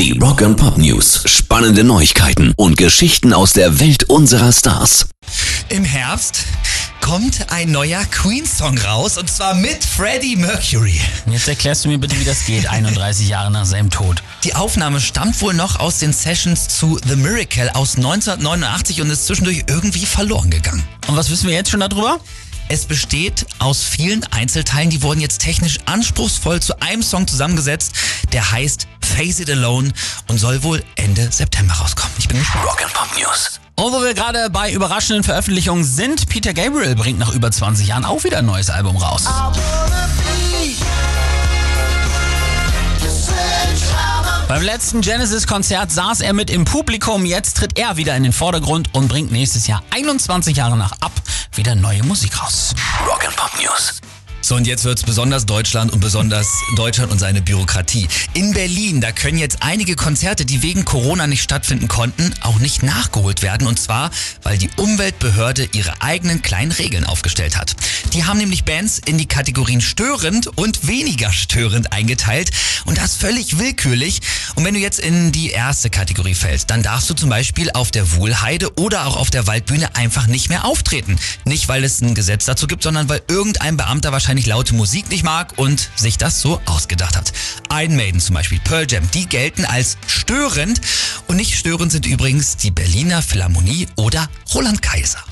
Die Rock and Pop News. Spannende Neuigkeiten und Geschichten aus der Welt unserer Stars. Im Herbst kommt ein neuer Queen-Song raus und zwar mit Freddie Mercury. Jetzt erklärst du mir bitte, wie das geht, 31 Jahre nach seinem Tod. Die Aufnahme stammt wohl noch aus den Sessions zu The Miracle aus 1989 und ist zwischendurch irgendwie verloren gegangen. Und was wissen wir jetzt schon darüber? Es besteht aus vielen Einzelteilen, die wurden jetzt technisch anspruchsvoll zu einem Song zusammengesetzt, der heißt Face It Alone und soll wohl Ende September rauskommen. Ich bin gespannt. Rock and Pop News. Und wo wir gerade bei überraschenden Veröffentlichungen sind, Peter Gabriel bringt nach über 20 Jahren auch wieder ein neues Album raus. Beim letzten Genesis-Konzert saß er mit im Publikum, jetzt tritt er wieder in den Vordergrund und bringt nächstes Jahr 21 Jahre nach ab wieder neue Musik raus. Rock and Pop News. So, und jetzt wird's besonders Deutschland und besonders Deutschland und seine Bürokratie. In Berlin, da können jetzt einige Konzerte, die wegen Corona nicht stattfinden konnten, auch nicht nachgeholt werden. Und zwar, weil die Umweltbehörde ihre eigenen kleinen Regeln aufgestellt hat. Die haben nämlich Bands in die Kategorien störend und weniger störend eingeteilt. Und das völlig willkürlich. Und wenn du jetzt in die erste Kategorie fällst, dann darfst du zum Beispiel auf der Wohlheide oder auch auf der Waldbühne einfach nicht mehr auftreten. Nicht, weil es ein Gesetz dazu gibt, sondern weil irgendein Beamter wahrscheinlich laute Musik nicht mag und sich das so ausgedacht hat. Iron Maiden zum Beispiel, Pearl Jam, die gelten als störend. Und nicht störend sind übrigens die Berliner Philharmonie oder Roland Kaiser.